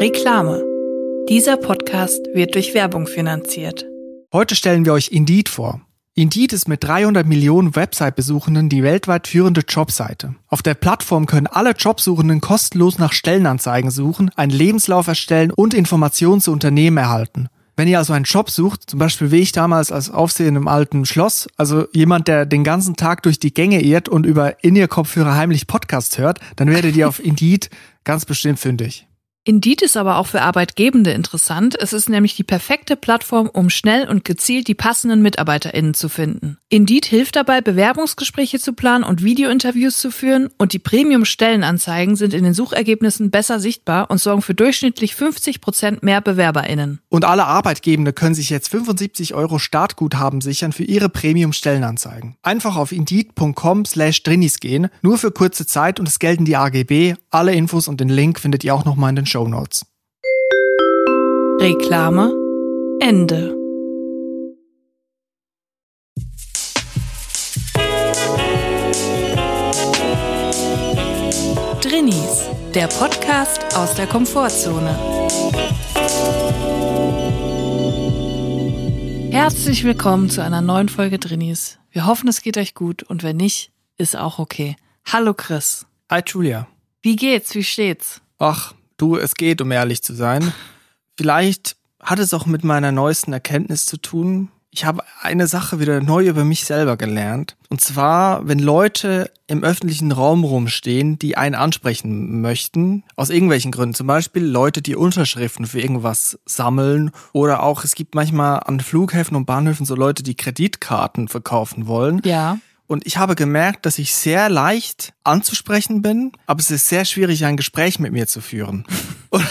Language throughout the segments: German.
Reklame. Dieser Podcast wird durch Werbung finanziert. Heute stellen wir euch Indeed vor. Indeed ist mit 300 Millionen Website-Besuchenden die weltweit führende Jobseite. Auf der Plattform können alle Jobsuchenden kostenlos nach Stellenanzeigen suchen, einen Lebenslauf erstellen und Informationen zu Unternehmen erhalten. Wenn ihr also einen Job sucht, zum Beispiel wie ich damals als Aufseher im alten Schloss, also jemand, der den ganzen Tag durch die Gänge irrt und über In-Ear-Kopfhörer heimlich Podcast hört, dann werdet ihr auf Indeed ganz bestimmt fündig. Indeed ist aber auch für Arbeitgebende interessant. Es ist nämlich die perfekte Plattform, um schnell und gezielt die passenden MitarbeiterInnen zu finden. Indeed hilft dabei, Bewerbungsgespräche zu planen und Videointerviews zu führen und die Premium-Stellenanzeigen sind in den Suchergebnissen besser sichtbar und sorgen für durchschnittlich 50 Prozent mehr BewerberInnen. Und alle Arbeitgebende können sich jetzt 75 Euro Startguthaben sichern für ihre Premium-Stellenanzeigen. Einfach auf indeed.com slash drinis gehen, nur für kurze Zeit und es gelten die AGB. Alle Infos und den Link findet ihr auch nochmal in den Show Notes. Reklame Ende. Drinnies, der Podcast aus der Komfortzone. Herzlich willkommen zu einer neuen Folge Drinnies. Wir hoffen, es geht euch gut und wenn nicht, ist auch okay. Hallo Chris. Hi Julia. Wie geht's? Wie steht's? Ach, du, es geht, um ehrlich zu sein. Vielleicht hat es auch mit meiner neuesten Erkenntnis zu tun. Ich habe eine Sache wieder neu über mich selber gelernt. Und zwar, wenn Leute im öffentlichen Raum rumstehen, die einen ansprechen möchten, aus irgendwelchen Gründen. Zum Beispiel Leute, die Unterschriften für irgendwas sammeln. Oder auch, es gibt manchmal an Flughäfen und Bahnhöfen so Leute, die Kreditkarten verkaufen wollen. Ja. Und ich habe gemerkt, dass ich sehr leicht anzusprechen bin, aber es ist sehr schwierig, ein Gespräch mit mir zu führen. und,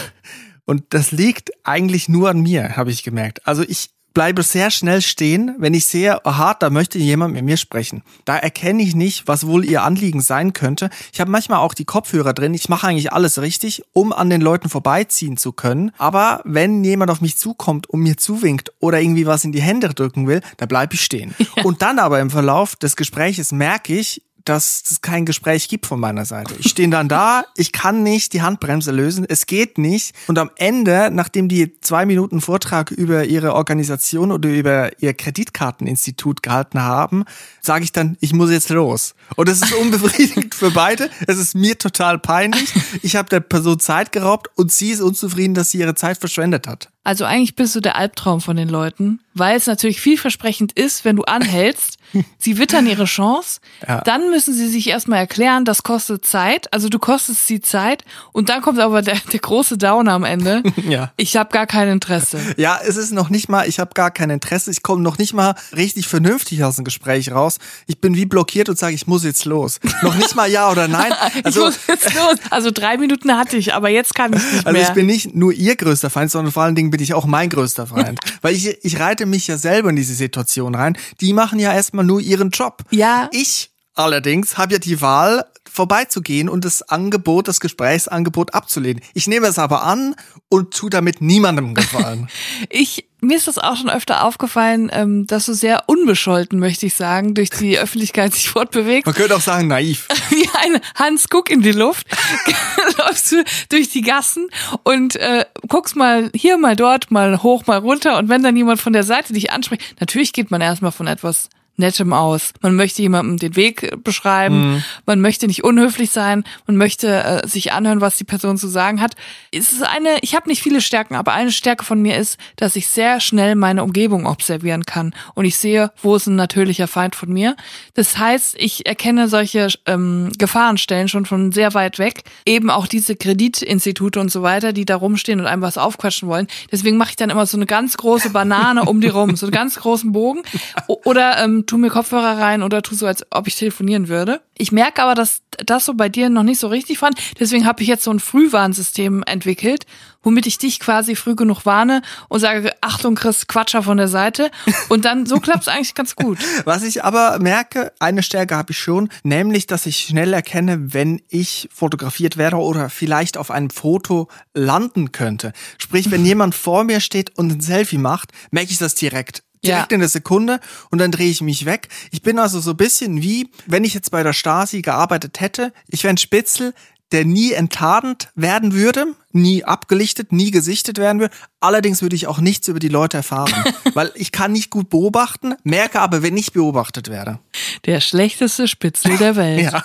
und das liegt eigentlich nur an mir, habe ich gemerkt. Also ich bleibe sehr schnell stehen, wenn ich sehe, aha, da möchte jemand mit mir sprechen. Da erkenne ich nicht, was wohl ihr Anliegen sein könnte. Ich habe manchmal auch die Kopfhörer drin. Ich mache eigentlich alles richtig, um an den Leuten vorbeiziehen zu können. Aber wenn jemand auf mich zukommt und mir zuwinkt oder irgendwie was in die Hände drücken will, da bleibe ich stehen. Ja. Und dann aber im Verlauf des Gespräches merke ich, dass es kein Gespräch gibt von meiner Seite. Ich stehe dann da, ich kann nicht die Handbremse lösen, es geht nicht. Und am Ende, nachdem die zwei Minuten Vortrag über ihre Organisation oder über ihr Kreditkarteninstitut gehalten haben, sage ich dann, ich muss jetzt los. Und es ist unbefriedigend für beide. Es ist mir total peinlich. Ich habe der Person Zeit geraubt und sie ist unzufrieden, dass sie ihre Zeit verschwendet hat. Also eigentlich bist du der Albtraum von den Leuten, weil es natürlich vielversprechend ist, wenn du anhältst. Sie wittern ihre Chance, ja. dann müssen sie sich erstmal erklären, das kostet Zeit, also du kostest sie Zeit und dann kommt aber der, der große Downer am Ende. ja. Ich habe gar kein Interesse. Ja, es ist noch nicht mal, ich habe gar kein Interesse, ich komme noch nicht mal richtig vernünftig aus dem Gespräch raus. Ich bin wie blockiert und sage, ich muss jetzt los. noch nicht mal ja oder nein. Also, ich muss jetzt los. Also drei Minuten hatte ich, aber jetzt kann ich nicht mehr. Also ich bin nicht nur ihr größter Feind, sondern vor allen Dingen bin ich auch mein größter Feind. Weil ich, ich reite mich ja selber in diese Situation rein. Die machen ja erstmal nur ihren Job. Ja. Ich allerdings habe ja die Wahl, vorbeizugehen und das Angebot, das Gesprächsangebot abzulehnen. Ich nehme es aber an und tu damit niemandem gefallen. ich mir ist das auch schon öfter aufgefallen, ähm, dass du sehr unbescholten, möchte ich sagen, durch die Öffentlichkeit sich fortbewegst. Man könnte auch sagen naiv. Wie ein Hans Guck in die Luft läufst du durch die Gassen und äh, guckst mal hier, mal dort, mal hoch, mal runter und wenn dann jemand von der Seite dich anspricht, natürlich geht man erstmal von etwas Nettem aus. Man möchte jemandem den Weg beschreiben, mhm. man möchte nicht unhöflich sein, man möchte äh, sich anhören, was die Person zu sagen hat. Es ist eine, ich habe nicht viele Stärken, aber eine Stärke von mir ist, dass ich sehr schnell meine Umgebung observieren kann und ich sehe, wo ist ein natürlicher Feind von mir. Das heißt, ich erkenne solche ähm, Gefahrenstellen schon von sehr weit weg. Eben auch diese Kreditinstitute und so weiter, die da rumstehen und einem was aufquatschen wollen. Deswegen mache ich dann immer so eine ganz große Banane um die rum, so einen ganz großen Bogen. Oder ähm, tu mir Kopfhörer rein oder tu so, als ob ich telefonieren würde. Ich merke aber, dass das so bei dir noch nicht so richtig fand. Deswegen habe ich jetzt so ein Frühwarnsystem entwickelt, womit ich dich quasi früh genug warne und sage, Achtung, Chris, Quatscher von der Seite. Und dann so klappt es eigentlich ganz gut. Was ich aber merke, eine Stärke habe ich schon, nämlich, dass ich schnell erkenne, wenn ich fotografiert werde oder vielleicht auf einem Foto landen könnte. Sprich, wenn jemand vor mir steht und ein Selfie macht, merke ich das direkt direkt ja. in der Sekunde und dann drehe ich mich weg. Ich bin also so ein bisschen wie, wenn ich jetzt bei der Stasi gearbeitet hätte, ich wäre ein Spitzel, der nie enttarnt werden würde. Nie abgelichtet, nie gesichtet werden will. Allerdings würde ich auch nichts über die Leute erfahren, weil ich kann nicht gut beobachten, merke aber, wenn ich beobachtet werde. Der schlechteste Spitzel der Welt. Ja.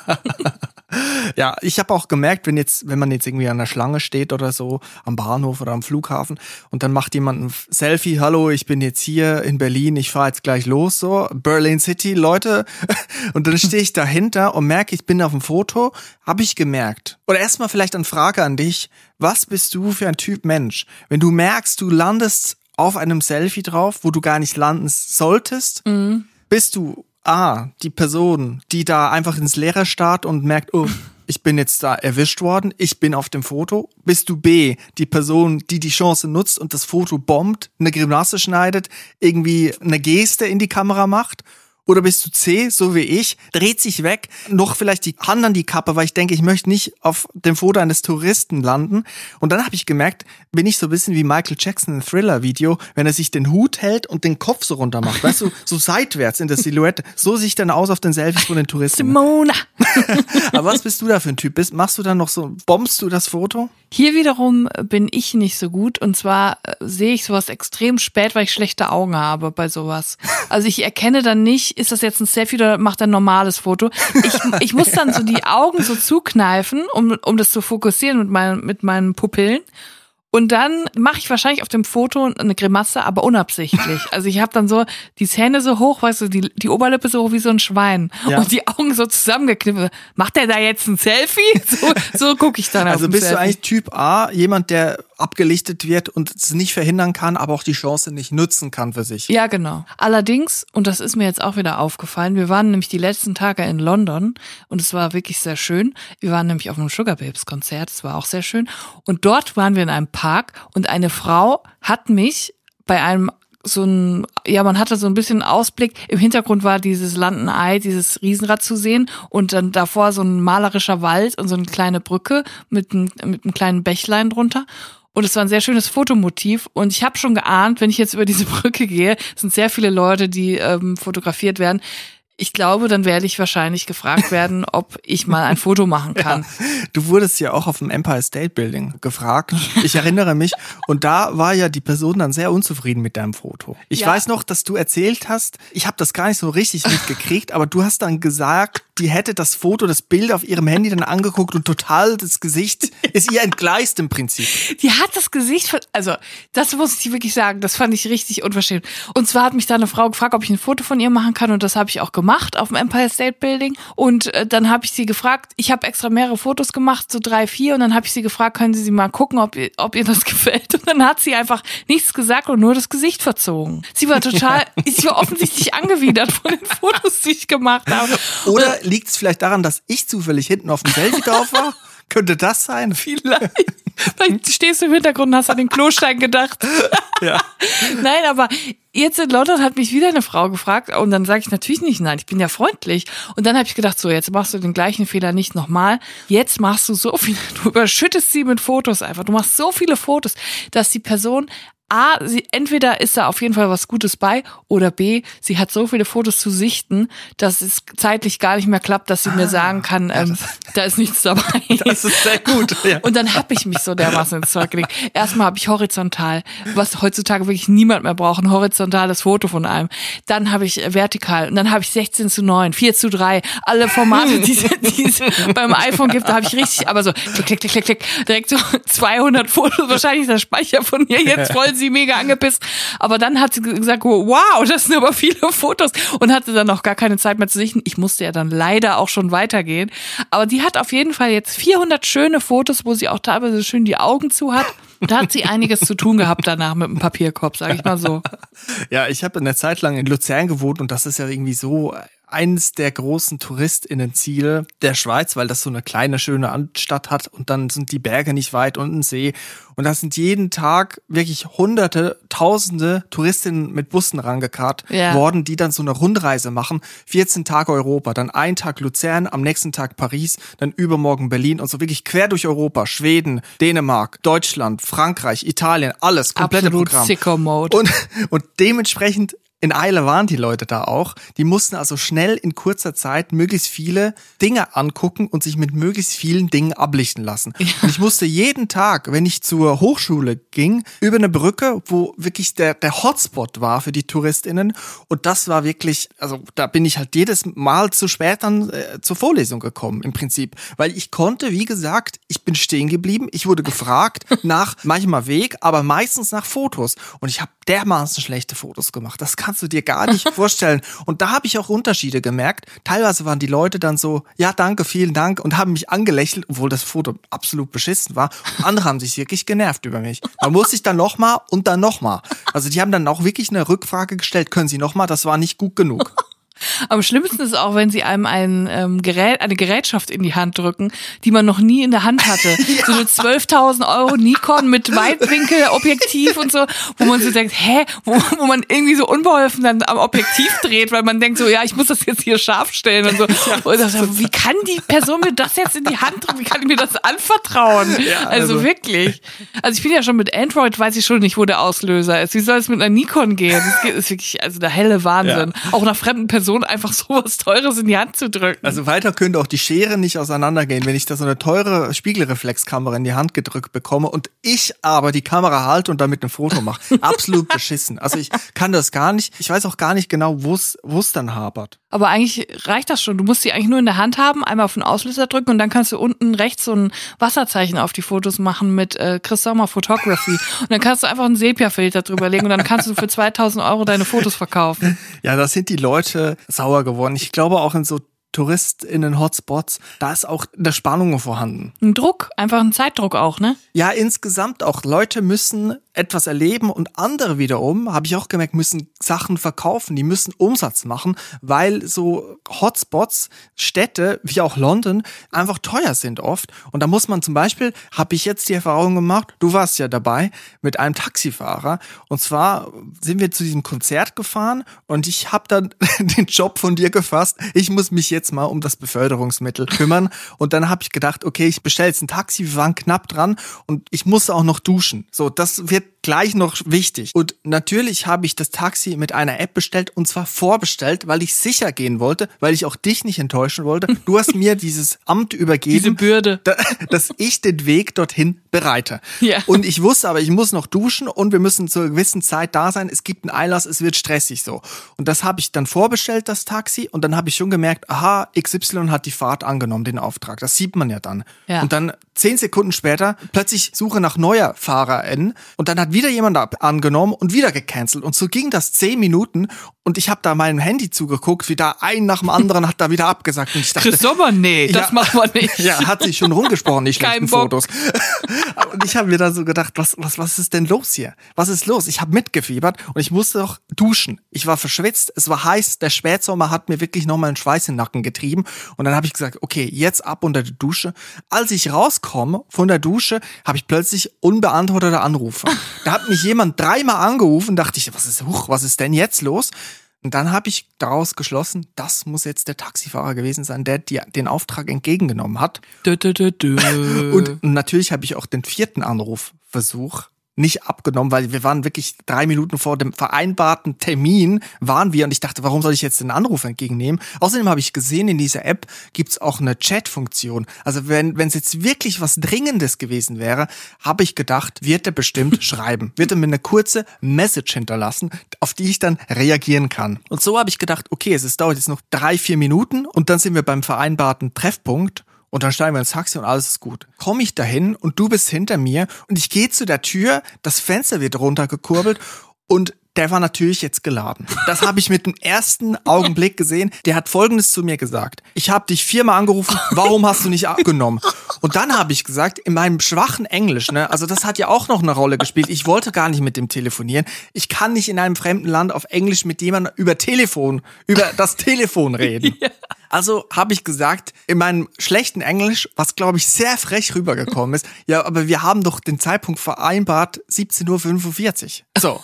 ja, ich habe auch gemerkt, wenn jetzt, wenn man jetzt irgendwie an der Schlange steht oder so, am Bahnhof oder am Flughafen und dann macht jemand ein Selfie, hallo, ich bin jetzt hier in Berlin, ich fahre jetzt gleich los, so, Berlin City, Leute. Und dann stehe ich dahinter und merke, ich bin auf dem Foto, habe ich gemerkt. Oder erstmal vielleicht eine Frage an dich, was bist du für ein Typ Mensch? Wenn du merkst, du landest auf einem Selfie drauf, wo du gar nicht landen solltest, mhm. bist du A, die Person, die da einfach ins Leere starrt und merkt, oh, ich bin jetzt da erwischt worden, ich bin auf dem Foto. Bist du B, die Person, die die Chance nutzt und das Foto bombt, eine Grimasse schneidet, irgendwie eine Geste in die Kamera macht? Oder bist du C, so wie ich, dreht sich weg, noch vielleicht die Hand an die Kappe, weil ich denke, ich möchte nicht auf dem Foto eines Touristen landen. Und dann habe ich gemerkt, bin ich so ein bisschen wie Michael Jackson im Thriller-Video, wenn er sich den Hut hält und den Kopf so runter macht, weißt du, so seitwärts in der Silhouette. So sieht dann aus auf den Selfies von den Touristen. Simona! Aber was bist du da für ein Typ? Bist, machst du dann noch so, bombst du das Foto? Hier wiederum bin ich nicht so gut und zwar äh, sehe ich sowas extrem spät, weil ich schlechte Augen habe bei sowas. Also ich erkenne dann nicht, ist das jetzt ein Selfie oder macht er ein normales Foto. Ich, ich muss dann so die Augen so zukneifen, um, um das zu fokussieren mit, meinen mit meinen Pupillen. Und dann mache ich wahrscheinlich auf dem Foto eine Grimasse, aber unabsichtlich. Also ich habe dann so die Zähne so hoch, weißt du, die, die Oberlippe so hoch wie so ein Schwein ja. und die Augen so zusammengekniffen. Macht der da jetzt ein Selfie? So, so gucke ich dann Also bist Selfie. du eigentlich Typ A, jemand, der abgelichtet wird und es nicht verhindern kann, aber auch die Chance nicht nutzen kann für sich. Ja, genau. Allerdings, und das ist mir jetzt auch wieder aufgefallen, wir waren nämlich die letzten Tage in London und es war wirklich sehr schön. Wir waren nämlich auf einem Sugar Babes Konzert, es war auch sehr schön. Und dort waren wir in einem Park und eine Frau hat mich bei einem so ein, ja, man hatte so ein bisschen Ausblick. Im Hintergrund war dieses Landenei, dieses Riesenrad zu sehen und dann davor so ein malerischer Wald und so eine kleine Brücke mit, ein, mit einem kleinen Bächlein drunter. Und es war ein sehr schönes Fotomotiv. Und ich habe schon geahnt, wenn ich jetzt über diese Brücke gehe, sind sehr viele Leute, die ähm, fotografiert werden. Ich glaube, dann werde ich wahrscheinlich gefragt werden, ob ich mal ein Foto machen kann. Ja, du wurdest ja auch auf dem Empire State Building gefragt. Ich erinnere mich. Und da war ja die Person dann sehr unzufrieden mit deinem Foto. Ich ja. weiß noch, dass du erzählt hast, ich habe das gar nicht so richtig mitgekriegt, aber du hast dann gesagt, die hätte das Foto, das Bild auf ihrem Handy dann angeguckt und total das Gesicht ist ihr entgleist im Prinzip. Die hat das Gesicht, also das muss ich wirklich sagen, das fand ich richtig unverschämt. Und zwar hat mich da eine Frau gefragt, ob ich ein Foto von ihr machen kann und das habe ich auch gemacht auf dem Empire State Building. Und äh, dann habe ich sie gefragt, ich habe extra mehrere Fotos gemacht, so drei, vier und dann habe ich sie gefragt, können Sie sie mal gucken, ob ihr, ob ihr das gefällt. Und dann hat sie einfach nichts gesagt und nur das Gesicht verzogen. Sie war total, sie war offensichtlich angewidert von den Fotos, die ich gemacht habe. Oder liegt es vielleicht daran, dass ich zufällig hinten auf dem Selfie drauf war? Könnte das sein? Vielleicht. Vielleicht stehst du im Hintergrund und hast an den Klostein gedacht. ja. Nein, aber jetzt in London hat mich wieder eine Frau gefragt und dann sage ich natürlich nicht nein, ich bin ja freundlich. Und dann habe ich gedacht, so, jetzt machst du den gleichen Fehler nicht nochmal. Jetzt machst du so viel, du überschüttest sie mit Fotos einfach. Du machst so viele Fotos, dass die Person A, sie, entweder ist da auf jeden Fall was Gutes bei oder B, sie hat so viele Fotos zu sichten, dass es zeitlich gar nicht mehr klappt, dass sie ah, mir sagen kann, ähm, da ist nichts dabei. Das ist sehr gut. Ja. Und dann hab ich mich so dermaßen ins Zeug gelegt. Erstmal habe ich horizontal, was heutzutage wirklich niemand mehr braucht, ein horizontales Foto von einem. Dann habe ich vertikal und dann habe ich 16 zu 9, 4 zu 3, alle Formate, die, es beim iPhone gibt, da habe ich richtig, aber so klick, klick, klick, klick, klick, direkt so 200 Fotos, wahrscheinlich der Speicher von mir jetzt voll sie mega angepisst. Aber dann hat sie gesagt, wow, das sind aber viele Fotos und hatte dann noch gar keine Zeit mehr zu sichten. Ich musste ja dann leider auch schon weitergehen. Aber die hat auf jeden Fall jetzt 400 schöne Fotos, wo sie auch teilweise schön die Augen zu hat. Da hat sie einiges zu tun gehabt danach mit dem Papierkorb, sag ich mal so. Ja, ich habe eine Zeit lang in Luzern gewohnt und das ist ja irgendwie so eines der großen Touristinnenziele der Schweiz, weil das so eine kleine, schöne Stadt hat und dann sind die Berge nicht weit und ein See. Und da sind jeden Tag wirklich hunderte, tausende Touristinnen mit Bussen rangekarrt ja. worden, die dann so eine Rundreise machen. 14 Tage Europa, dann ein Tag Luzern, am nächsten Tag Paris, dann übermorgen Berlin und so wirklich quer durch Europa, Schweden, Dänemark, Deutschland, Frankreich, Italien, alles, komplette Absolut Programm. Mode. Und, und dementsprechend in Eile waren die Leute da auch. Die mussten also schnell in kurzer Zeit möglichst viele Dinge angucken und sich mit möglichst vielen Dingen ablichten lassen. Ja. Und ich musste jeden Tag, wenn ich zur Hochschule ging, über eine Brücke, wo wirklich der, der Hotspot war für die TouristInnen. Und das war wirklich, also da bin ich halt jedes Mal zu spät dann äh, zur Vorlesung gekommen, im Prinzip. Weil ich konnte, wie gesagt, ich bin stehen geblieben. Ich wurde gefragt nach manchmal Weg, aber meistens nach Fotos. Und ich habe dermaßen schlechte Fotos gemacht. Das kannst du dir gar nicht vorstellen. Und da habe ich auch Unterschiede gemerkt. Teilweise waren die Leute dann so, ja, danke, vielen Dank und haben mich angelächelt, obwohl das Foto absolut beschissen war. Und andere haben sich wirklich genervt über mich. Man muss sich dann nochmal und dann nochmal. Also die haben dann auch wirklich eine Rückfrage gestellt, können Sie nochmal, das war nicht gut genug. Am schlimmsten ist auch, wenn sie einem ein ähm, Gerät, eine Gerätschaft in die Hand drücken, die man noch nie in der Hand hatte. ja. So eine 12.000 Euro Nikon mit Weitwinkelobjektiv und so, wo man so denkt, hä, wo, wo man irgendwie so unbeholfen dann am Objektiv dreht, weil man denkt so, ja, ich muss das jetzt hier scharf stellen und so. Ja. Und so wie kann die Person mir das jetzt in die Hand drücken? Wie kann ich mir das anvertrauen? Ja, also, also wirklich. Also ich bin ja schon mit Android, weiß ich schon nicht, wo der Auslöser ist. Wie soll es mit einer Nikon gehen? Das ist wirklich also der helle Wahnsinn. Auch nach fremden Personen Person einfach so was Teures in die Hand zu drücken. Also weiter könnte auch die Schere nicht auseinandergehen, wenn ich da so eine teure Spiegelreflexkamera in die Hand gedrückt bekomme und ich aber die Kamera halte und damit ein Foto mache. Absolut beschissen. Also ich kann das gar nicht. Ich weiß auch gar nicht genau, wo es dann hapert. Aber eigentlich reicht das schon. Du musst sie eigentlich nur in der Hand haben, einmal auf den Auslöser drücken und dann kannst du unten rechts so ein Wasserzeichen auf die Fotos machen mit äh, Chris Sommer Photography. Und dann kannst du einfach einen Sepia-Filter drüber legen und dann kannst du für 2000 Euro deine Fotos verkaufen. Ja, das sind die Leute, sauer geworden. Ich glaube auch in so TouristInnen-Hotspots, da ist auch eine Spannung vorhanden. Ein Druck, einfach ein Zeitdruck auch, ne? Ja, insgesamt auch. Leute müssen etwas erleben und andere wiederum, habe ich auch gemerkt, müssen Sachen verkaufen, die müssen Umsatz machen, weil so Hotspots, Städte wie auch London einfach teuer sind oft. Und da muss man zum Beispiel, habe ich jetzt die Erfahrung gemacht, du warst ja dabei, mit einem Taxifahrer. Und zwar sind wir zu diesem Konzert gefahren und ich habe dann den Job von dir gefasst. Ich muss mich jetzt jetzt mal um das Beförderungsmittel kümmern. Und dann habe ich gedacht, okay, ich bestelle jetzt ein Taxi, wir waren knapp dran und ich musste auch noch duschen. So, das wird gleich noch wichtig. Und natürlich habe ich das Taxi mit einer App bestellt und zwar vorbestellt, weil ich sicher gehen wollte, weil ich auch dich nicht enttäuschen wollte. Du hast mir dieses Amt übergeben. Diese Bürde. dass ich den Weg dorthin bereite. Ja. Und ich wusste aber, ich muss noch duschen und wir müssen zur gewissen Zeit da sein. Es gibt einen Einlass, es wird stressig so. Und das habe ich dann vorbestellt, das Taxi. Und dann habe ich schon gemerkt, aha, XY hat die Fahrt angenommen, den Auftrag. Das sieht man ja dann. Ja. Und dann zehn Sekunden später plötzlich Suche nach neuer FahrerInnen und dann hat wieder jemand angenommen und wieder gecancelt. Und so ging das zehn Minuten und ich habe da meinem Handy zugeguckt, wie da ein nach dem anderen hat da wieder abgesagt. Und ich dachte, Chris Sommer, nee, das ja, machen wir nicht. Ja, hat sich schon rumgesprochen, die schlechten Fotos. und ich habe mir da so gedacht, was, was, was ist denn los hier? Was ist los? Ich habe mitgefiebert und ich musste doch duschen. Ich war verschwitzt, es war heiß, der Spätsommer hat mir wirklich nochmal einen Schweiß in den Nacken getrieben. Und dann habe ich gesagt, okay, jetzt ab unter die Dusche. Als ich rauskomme von der Dusche, habe ich plötzlich unbeantwortete Anrufe. Da hat mich jemand dreimal angerufen, dachte ich, was ist, huch, was ist denn jetzt los? Und dann habe ich daraus geschlossen, das muss jetzt der Taxifahrer gewesen sein, der die, den Auftrag entgegengenommen hat. Dö, dö, dö, und natürlich habe ich auch den vierten Anrufversuch nicht abgenommen, weil wir waren wirklich drei Minuten vor dem vereinbarten Termin waren wir und ich dachte, warum soll ich jetzt den Anruf entgegennehmen? Außerdem habe ich gesehen, in dieser App gibt's auch eine Chat-Funktion. Also wenn wenn es jetzt wirklich was Dringendes gewesen wäre, habe ich gedacht, wird er bestimmt schreiben, wird er mir eine kurze Message hinterlassen, auf die ich dann reagieren kann. Und so habe ich gedacht, okay, es, es dauert jetzt noch drei, vier Minuten und dann sind wir beim vereinbarten Treffpunkt und dann steigen wir ins Taxi und alles ist gut. Komme ich dahin und du bist hinter mir und ich gehe zu der Tür, das Fenster wird runtergekurbelt und der war natürlich jetzt geladen. Das habe ich mit dem ersten Augenblick gesehen. Der hat Folgendes zu mir gesagt. Ich habe dich viermal angerufen, warum hast du nicht abgenommen? Und dann habe ich gesagt, in meinem schwachen Englisch, ne, also das hat ja auch noch eine Rolle gespielt. Ich wollte gar nicht mit dem telefonieren. Ich kann nicht in einem fremden Land auf Englisch mit jemandem über Telefon, über das Telefon reden. Ja. Also habe ich gesagt, in meinem schlechten Englisch, was glaube ich sehr frech rübergekommen ist, ja, aber wir haben doch den Zeitpunkt vereinbart, 17.45 Uhr. So.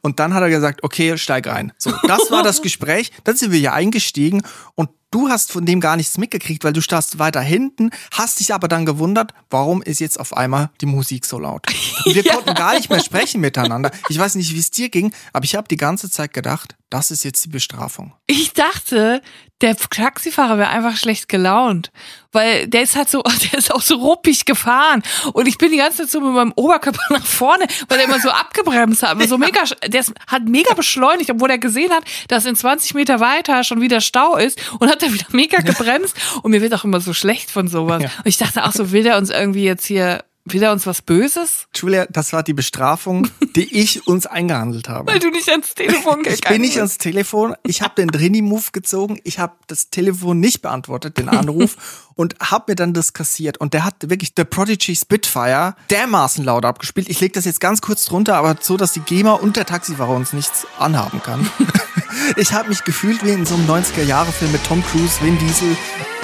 Und dann hat er gesagt, okay, steig rein. So, das war das Gespräch. Dann sind wir hier eingestiegen und du hast von dem gar nichts mitgekriegt, weil du stehst weiter hinten, hast dich aber dann gewundert, warum ist jetzt auf einmal die Musik so laut? Und wir ja. konnten gar nicht mehr sprechen miteinander. Ich weiß nicht, wie es dir ging, aber ich habe die ganze Zeit gedacht, das ist jetzt die Bestrafung. Ich dachte, der Taxifahrer wäre einfach schlecht gelaunt, weil der ist halt so, der ist auch so ruppig gefahren. Und ich bin die ganze Zeit so mit meinem Oberkörper nach vorne, weil er immer so abgebremst hat, so mega, der hat mega beschleunigt, obwohl er gesehen hat, dass in 20 Meter weiter schon wieder Stau ist und hat er wieder mega gebremst. Und mir wird auch immer so schlecht von sowas. Und ich dachte, ach so, will der uns irgendwie jetzt hier Will er uns was Böses? Julia, das war die Bestrafung, die ich uns eingehandelt habe. Weil du nicht ans Telefon gegangen bist. Ich bin nicht ans Telefon. Ich habe den Drini-Move gezogen. Ich habe das Telefon nicht beantwortet, den Anruf, und habe mir dann das kassiert. Und der hat wirklich The Prodigy Spitfire dermaßen laut abgespielt. Ich lege das jetzt ganz kurz drunter, aber so, dass die GEMA und der Taxifahrer uns nichts anhaben kann. Ich habe mich gefühlt wie in so einem 90er-Jahre-Film mit Tom Cruise, Vin Diesel,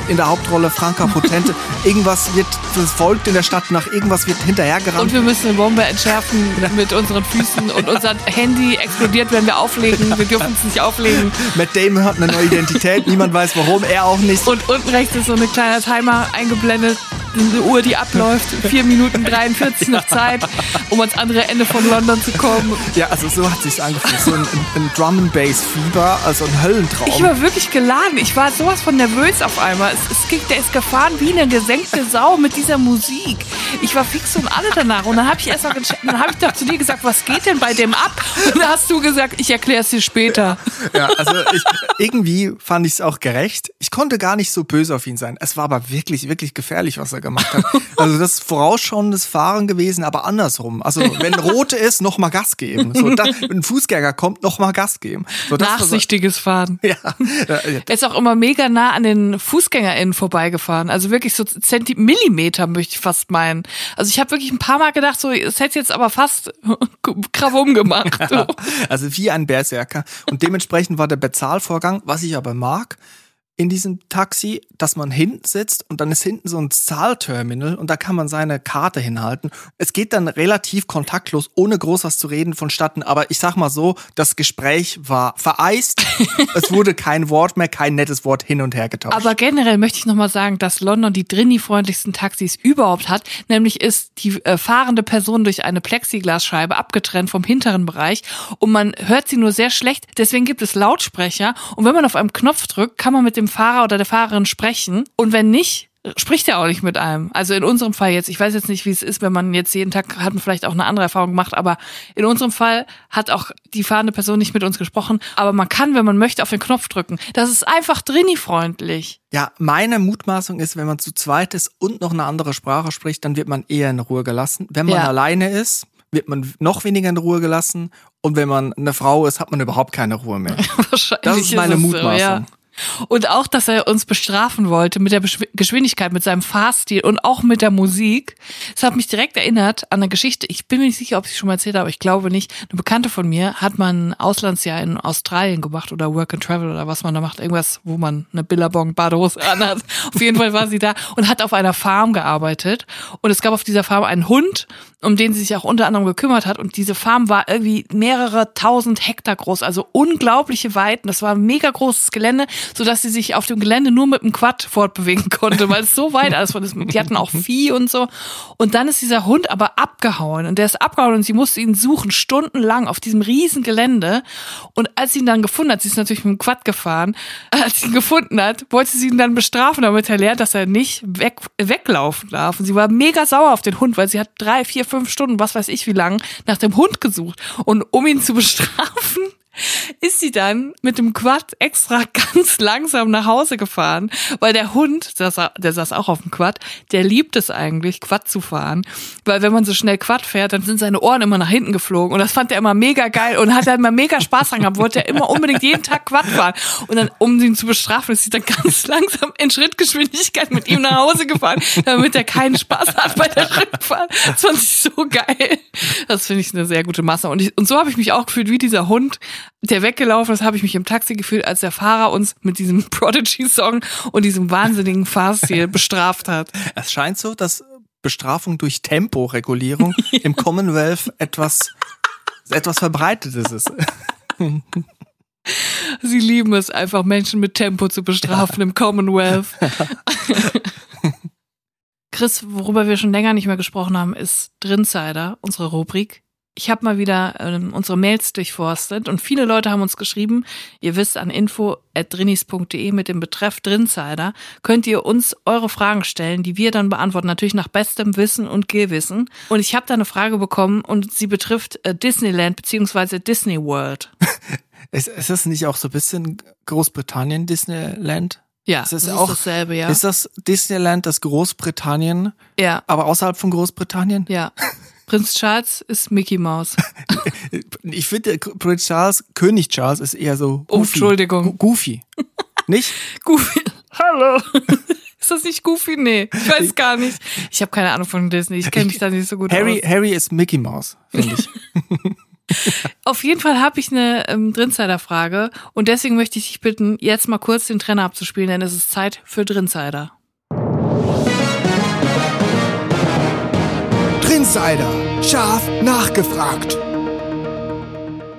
in der Hauptrolle Franka Potente. irgendwas wird, das folgt in der Stadt nach, irgendwas wird hinterhergerannt. Und wir müssen eine Bombe entschärfen mit unseren Füßen und unser Handy explodiert, wenn wir auflegen. Wir dürfen es nicht auflegen. Matt Damon hat eine neue Identität, niemand weiß warum, er auch nicht. Und unten rechts ist so ein kleiner Timer eingeblendet, eine Uhr, die abläuft. Vier Minuten 43 noch Zeit, um ans andere Ende von London zu kommen. Ja, also so hat sich's angefühlt. So ein, ein, ein Drum and Bass Fieber, also ein Höllentraum. Ich war wirklich geladen. Ich war sowas von nervös auf einmal. Es, es ging, der ist gefahren wie eine gesenkte Sau mit dieser Musik. Ich war fix und alle danach. Und dann habe ich erst noch, dann habe ich doch zu dir gesagt, was geht denn bei dem ab? Und dann hast du gesagt, ich erkläre es dir später. Ja, also ich, irgendwie fand ich es auch gerecht. Ich konnte gar nicht so böse auf ihn sein. Es war aber wirklich, wirklich gefährlich, was er gemacht hat. Also das ist vorausschauendes Fahren gewesen, aber andersrum. Also wenn Rote ist, noch mal Gas geben. So, dann, wenn ein Fußgänger kommt, noch mal Gas geben. So, Nachsichtiges Fahren. Ja. Er ist auch immer mega nah an den FußgängerInnen vorbeigefahren. Also wirklich so Zenti Millimeter möchte ich fast meinen. Also ich habe wirklich ein paar Mal gedacht, so es hätte jetzt aber fast Krawum gemacht. So. also wie ein Berserker. Und dementsprechend war der Bezahlvorgang, was ich aber mag, in diesem Taxi, dass man hinten sitzt und dann ist hinten so ein Zahlterminal und da kann man seine Karte hinhalten. Es geht dann relativ kontaktlos, ohne groß was zu reden vonstatten. Aber ich sag mal so, das Gespräch war vereist. es wurde kein Wort mehr, kein nettes Wort hin und her getauscht. Aber generell möchte ich nochmal sagen, dass London die Drini-freundlichsten Taxis überhaupt hat. Nämlich ist die äh, fahrende Person durch eine Plexiglasscheibe abgetrennt vom hinteren Bereich und man hört sie nur sehr schlecht. Deswegen gibt es Lautsprecher und wenn man auf einen Knopf drückt, kann man mit dem Fahrer oder der Fahrerin sprechen. Und wenn nicht, spricht er auch nicht mit einem. Also in unserem Fall jetzt, ich weiß jetzt nicht, wie es ist, wenn man jetzt jeden Tag hat man vielleicht auch eine andere Erfahrung gemacht, aber in unserem Fall hat auch die fahrende Person nicht mit uns gesprochen, aber man kann, wenn man möchte, auf den Knopf drücken. Das ist einfach Drini-freundlich. Ja, meine Mutmaßung ist, wenn man zu zweit ist und noch eine andere Sprache spricht, dann wird man eher in Ruhe gelassen. Wenn man ja. alleine ist, wird man noch weniger in Ruhe gelassen. Und wenn man eine Frau ist, hat man überhaupt keine Ruhe mehr. Wahrscheinlich das ist meine ist Mutmaßung. So, ja. Und auch, dass er uns bestrafen wollte mit der Geschwindigkeit, mit seinem Fahrstil und auch mit der Musik. Das hat mich direkt erinnert an eine Geschichte. Ich bin mir nicht sicher, ob ich es schon mal erzählt habe, aber ich glaube nicht. Eine Bekannte von mir hat man ein Auslandsjahr in Australien gemacht oder Work and Travel oder was man da macht. Irgendwas, wo man eine Billabong Badehose anhat. auf jeden Fall war sie da und hat auf einer Farm gearbeitet. Und es gab auf dieser Farm einen Hund, um den sie sich auch unter anderem gekümmert hat. Und diese Farm war irgendwie mehrere tausend Hektar groß, also unglaubliche Weiten. Das war ein mega großes Gelände so dass sie sich auf dem Gelände nur mit dem Quad fortbewegen konnte, weil es so weit alles von ist. Die hatten auch Vieh und so. Und dann ist dieser Hund aber abgehauen und der ist abgehauen und sie musste ihn suchen, stundenlang auf diesem riesen Gelände. Und als sie ihn dann gefunden hat, sie ist natürlich mit dem Quad gefahren, als sie ihn gefunden hat, wollte sie ihn dann bestrafen, damit er lernt, dass er nicht weg, weglaufen darf. Und sie war mega sauer auf den Hund, weil sie hat drei, vier, fünf Stunden, was weiß ich wie lang, nach dem Hund gesucht. Und um ihn zu bestrafen, ist sie dann mit dem Quad extra ganz langsam nach Hause gefahren, weil der Hund, der saß, der saß auch auf dem Quad, der liebt es eigentlich, Quad zu fahren, weil wenn man so schnell Quad fährt, dann sind seine Ohren immer nach hinten geflogen und das fand er immer mega geil und hat da immer mega Spaß dran gehabt, wollte er immer unbedingt jeden Tag Quad fahren und dann, um ihn zu bestrafen, ist sie dann ganz langsam in Schrittgeschwindigkeit mit ihm nach Hause gefahren, damit er keinen Spaß hat bei der Rückfahrt. Das fand ich so geil. Das finde ich eine sehr gute Masse und, ich, und so habe ich mich auch gefühlt wie dieser Hund, der weggelaufen ist, habe ich mich im Taxi gefühlt, als der Fahrer uns mit diesem Prodigy-Song und diesem wahnsinnigen Fahrstil bestraft hat. Es scheint so, dass Bestrafung durch Temporegulierung ja. im Commonwealth etwas, etwas Verbreitetes ist. Sie lieben es einfach, Menschen mit Tempo zu bestrafen im Commonwealth. Chris, worüber wir schon länger nicht mehr gesprochen haben, ist Drinsider, unsere Rubrik. Ich habe mal wieder ähm, unsere Mails durchforstet und viele Leute haben uns geschrieben, ihr wisst an info.drinis.de mit dem Betreff Drinsider könnt ihr uns eure Fragen stellen, die wir dann beantworten, natürlich nach bestem Wissen und Gewissen. Und ich habe da eine Frage bekommen und sie betrifft äh, Disneyland beziehungsweise Disney World. ist, ist das nicht auch so ein bisschen Großbritannien Disneyland? Ja, ist das, das auch, ist dasselbe, ja. Ist das Disneyland das Großbritannien, ja, aber außerhalb von Großbritannien? ja. Prinz Charles ist Mickey Mouse. Ich finde, Prinz Charles, König Charles ist eher so Oh, goofy. Entschuldigung. Gu- Goofy. Nicht? Goofy. Hallo. Ist das nicht Goofy? Nee, ich weiß gar nicht. Ich habe keine Ahnung von Disney. Ich kenne mich da nicht so gut Harry, aus. Harry ist Mickey Mouse, finde ich. Auf jeden Fall habe ich eine ähm, Drinsider-Frage und deswegen möchte ich dich bitten, jetzt mal kurz den Trenner abzuspielen, denn es ist Zeit für Drinsider. Drinsider. Scharf nachgefragt.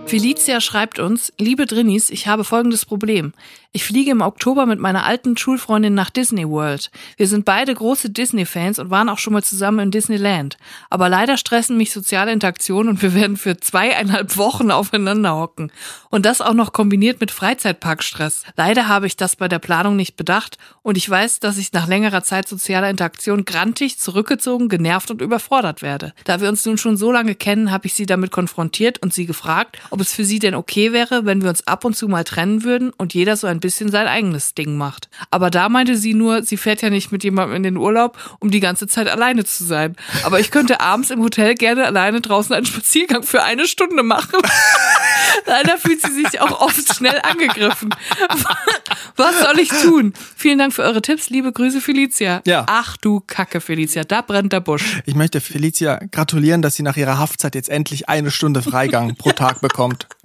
Felicia schreibt uns, liebe Drinnies, ich habe folgendes Problem. Ich fliege im Oktober mit meiner alten Schulfreundin nach Disney World. Wir sind beide große Disney-Fans und waren auch schon mal zusammen in Disneyland. Aber leider stressen mich soziale Interaktionen und wir werden für zweieinhalb Wochen aufeinander hocken. Und das auch noch kombiniert mit Freizeitparkstress. Leider habe ich das bei der Planung nicht bedacht und ich weiß, dass ich nach längerer Zeit sozialer Interaktion grantig, zurückgezogen, genervt und überfordert werde. Da wir uns nun schon so lange kennen, habe ich sie damit konfrontiert und sie gefragt, ob es für sie denn okay wäre, wenn wir uns ab und zu mal trennen würden und jeder so ein bisschen sein eigenes Ding macht. Aber da meinte sie nur, sie fährt ja nicht mit jemandem in den Urlaub, um die ganze Zeit alleine zu sein. Aber ich könnte abends im Hotel gerne alleine draußen einen Spaziergang für eine Stunde machen. Leider fühlt sie sich auch oft schnell angegriffen. Was soll ich tun? Vielen Dank für eure Tipps. Liebe Grüße, Felicia. Ja. Ach du Kacke, Felicia. Da brennt der Busch. Ich möchte Felicia gratulieren, dass sie nach ihrer Haftzeit jetzt endlich eine Stunde Freigang pro Tag bekommt.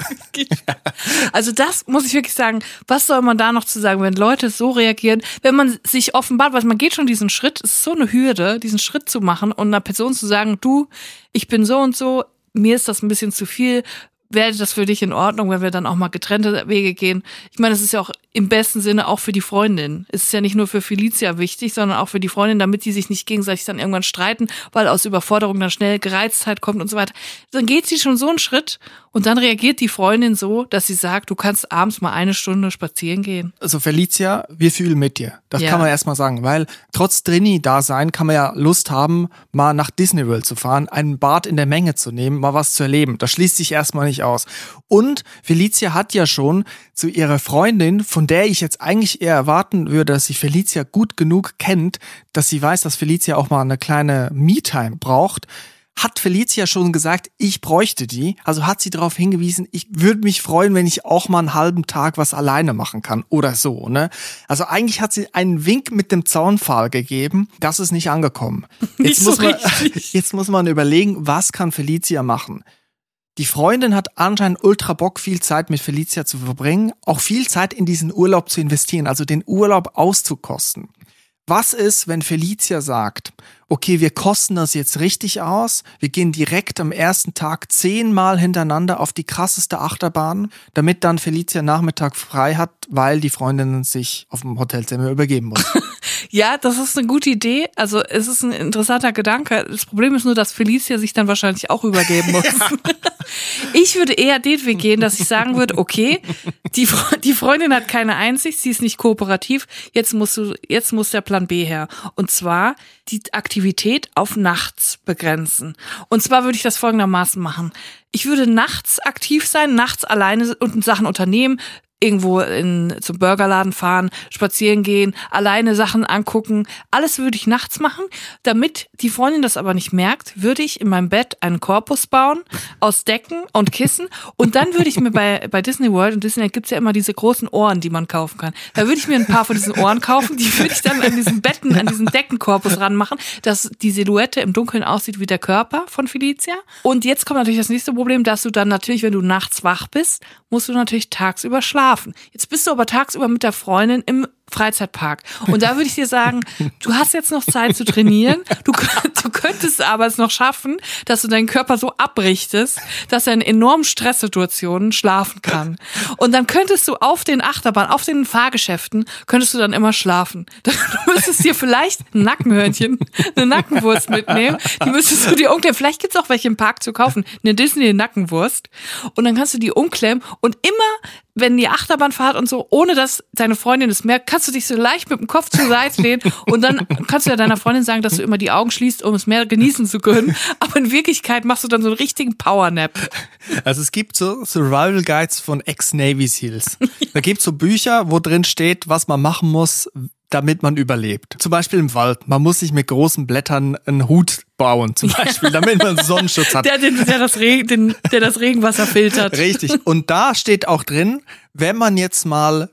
Also das muss ich wirklich sagen. Was soll man da noch zu sagen, wenn Leute so reagieren, wenn man sich offenbart, weil man geht schon diesen Schritt, ist so eine Hürde, diesen Schritt zu machen und einer Person zu sagen, du, ich bin so und so, mir ist das ein bisschen zu viel, wäre das für dich in Ordnung, wenn wir dann auch mal getrennte Wege gehen? Ich meine, es ist ja auch im besten Sinne auch für die Freundin. Es ist ja nicht nur für Felicia wichtig, sondern auch für die Freundin, damit die sich nicht gegenseitig dann irgendwann streiten, weil aus Überforderung dann schnell Gereiztheit kommt und so weiter. Dann geht sie schon so einen Schritt und dann reagiert die Freundin so, dass sie sagt, du kannst abends mal eine Stunde spazieren gehen. Also Felicia, wir fühlen mit dir. Das Ja. kann man erstmal sagen, weil trotz Drini-Dasein kann man ja Lust haben, mal nach Disney World zu fahren, einen Bad in der Menge zu nehmen, mal was zu erleben. Das schließt sich erstmal nicht aus. Und Felicia hat ja schon zu ihrer Freundin, von der ich jetzt eigentlich eher erwarten würde, dass sie Felicia gut genug kennt, dass sie weiß, dass Felicia auch mal eine kleine Me-Time braucht, hat Felicia schon gesagt, ich bräuchte die. Also hat sie darauf hingewiesen, ich würde mich freuen, wenn ich auch mal einen halben Tag was alleine machen kann oder so, ne? Also eigentlich hat sie einen Wink mit dem Zaunpfahl gegeben, das ist nicht angekommen. Nicht so muss man, richtig. jetzt muss man überlegen, was kann Felicia machen? Die Freundin hat anscheinend ultra Bock, viel Zeit mit Felicia zu verbringen, auch viel Zeit in diesen Urlaub zu investieren, also den Urlaub auszukosten. Was ist, wenn Felicia sagt, okay, wir kosten das jetzt richtig aus, wir gehen direkt am ersten Tag zehnmal hintereinander auf die krasseste Achterbahn, damit dann Felicia Nachmittag frei hat, weil die Freundin sich auf dem Hotelzimmer übergeben muss. Ja, das ist eine gute Idee. Also es ist ein interessanter Gedanke. Das Problem ist nur, dass Felicia sich dann wahrscheinlich auch übergeben muss. Ich würde eher den Weg gehen, dass ich sagen würde, okay, die, die Freundin hat keine Einsicht, sie ist nicht kooperativ, jetzt musst du, jetzt muss der Plan B her. Und zwar die Aktivität auf nachts begrenzen. Und zwar würde ich das folgendermaßen machen. Ich würde nachts aktiv sein, nachts alleine und Sachen unternehmen, irgendwo in, zum Burgerladen fahren, spazieren gehen, alleine Sachen angucken. Alles würde ich nachts machen. Damit die Freundin das aber nicht merkt, würde ich in meinem Bett einen Korpus bauen aus Decken und Kissen. Und dann würde ich mir bei, bei Disney World und Disneyland gibt's ja immer diese großen Ohren, die man kaufen kann. Da würde ich mir ein paar von diesen Ohren kaufen, die würde ich dann an diesen Betten, an diesen Deckenkorpus ranmachen, dass die Silhouette im Dunkeln aussieht wie der Körper von Felicia. Und jetzt kommt natürlich das nächste Problem, dass du dann natürlich, wenn du nachts wach bist, musst du natürlich tagsüber schlafen. Jetzt bist du aber tagsüber mit der Freundin im Freizeitpark. Und da würde ich dir sagen, du hast jetzt noch Zeit zu trainieren. Du, du könntest aber es noch schaffen, dass du deinen Körper so abrichtest, dass er in enormen Stresssituationen schlafen kann. Und dann könntest du auf den Achterbahn, auf den Fahrgeschäften, könntest du dann immer schlafen. Du müsstest dir vielleicht ein Nackenhörnchen, eine Nackenwurst mitnehmen. Die müsstest du dir umklemmen. Vielleicht gibt's auch welche im Park zu kaufen. Eine Disney-Nackenwurst. Und dann kannst du die umklemmen und immer wenn die Achterbahnfahrt und so, ohne dass deine Freundin es merkt, kannst du dich so leicht mit dem Kopf zur Seite lehnen und dann kannst du ja deiner Freundin sagen, dass du immer die Augen schließt, um es mehr genießen zu können. Aber in Wirklichkeit machst du dann so einen richtigen Powernap. Also es gibt so Survival Guides von Ex-Navy Seals. Da gibt's so Bücher, wo drin steht, was man machen muss, damit man überlebt. Zum Beispiel im Wald. Man muss sich mit großen Blättern einen Hut bauen, zum Beispiel, damit man Sonnenschutz hat. Der, der, der, das, Regen, den, der das Regenwasser filtert. Richtig. Und da steht auch drin, wenn man jetzt mal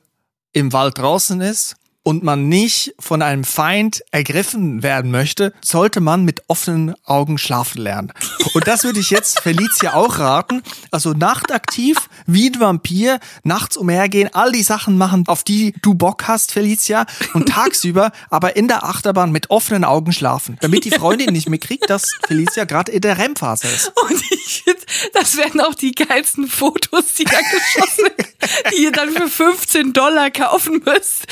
im Wald draußen ist und man nicht von einem Feind ergriffen werden möchte, sollte man mit offenen Augen schlafen lernen. Und das würde ich jetzt Felicia auch raten. Also nachtaktiv, wie ein Vampir, nachts umhergehen, all die Sachen machen, auf die du Bock hast, Felicia, und tagsüber aber in der Achterbahn mit offenen Augen schlafen, damit die Freundin nicht mitkriegt, dass Felicia gerade in der REM-Phase ist. Und ich das wären auch die geilsten Fotos, die da geschossen werden, die ihr dann für 15 Dollar kaufen müsst,